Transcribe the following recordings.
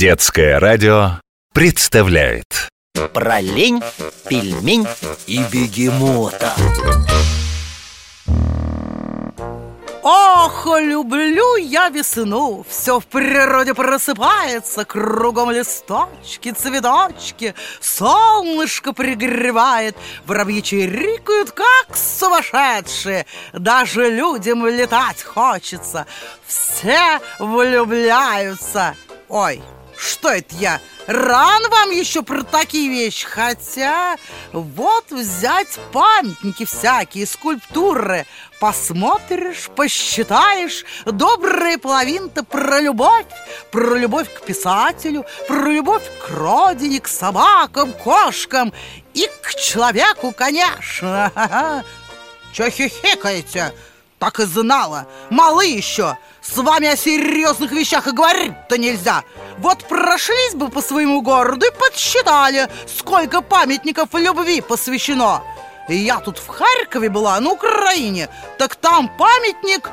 Детское радио представляет. Про лень, пельмень и бегемота. Ох, люблю я весну. Все в природе просыпается. Кругом листочки, цветочки. Солнышко пригревает. Воробьи чирикают, как сумасшедшие. Даже людям летать хочется. Все влюбляются. Ой, что это я? Рано вам еще про такие вещи? Хотя вот взять памятники всякие, скульптуры. Посмотришь, посчитаешь. Добрая половина-то про любовь Про любовь к писателю Про любовь к родине, к собакам, кошкам И к человеку, конечно. Че хихикаете? Так и знала. Малы еще. С вами о серьезных вещах и говорить-то нельзя. Вот прошлись бы по своему городу и подсчитали Сколько памятников любви посвящено. Я тут в Харькове была, на Украине. Так там памятник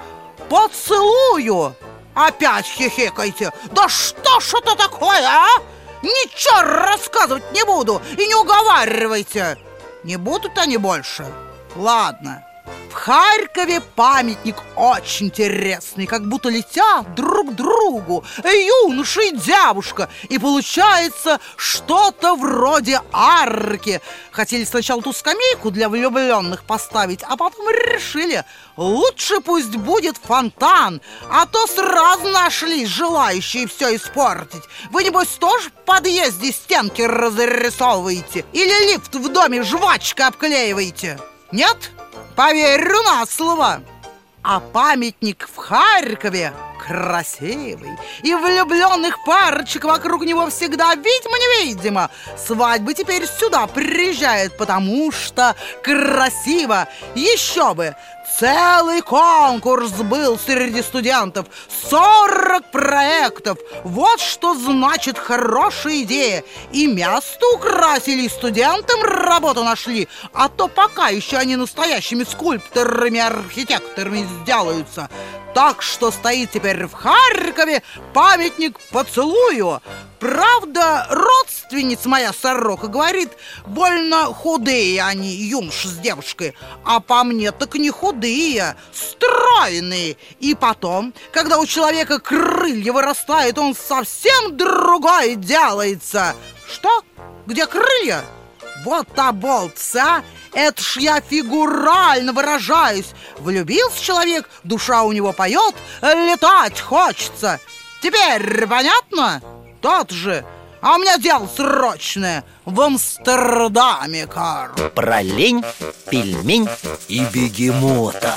поцелую Опять хихикайте. Да что ж это такое, а? Ничего рассказывать не буду И не уговаривайте. Не будут они больше. Ладно в Харькове памятник очень интересный Как будто летят друг к другу Юноша и девушка И получается что-то вроде арки Хотели сначала ту скамейку для влюбленных поставить А потом решили Лучше пусть будет фонтан А то сразу нашлись желающие все испортить Вы, небось, тоже в подъезде стенки разрисовываете? Или лифт в доме жвачкой обклеиваете? Нет? Поверю на слово А памятник в Харькове красивый И влюбленных парочек вокруг него всегда видимо-невидимо Свадьбы теперь сюда приезжают, потому что красиво. Еще бы, Целый конкурс был среди студентов 40 проектов. Вот что значит хорошая идея. И место украсили, студентам работу нашли. А то пока еще они настоящими скульпторами, архитекторами сделаются так что стоит теперь в Харькове памятник поцелую. Правда, родственница моя сорока говорит, больно худые они, юнош с девушкой. А по мне так не худые, стройные. И потом, когда у человека крылья вырастают, он совсем другой делается. Что? Где крылья? Вот оболтца! Это ж я фигурально выражаюсь! Влюбился человек, душа у него поет Летать хочется! Теперь понятно? Тот же! А у меня дело срочное! В Амстердаме, Карл! Про лень, пельмень и бегемота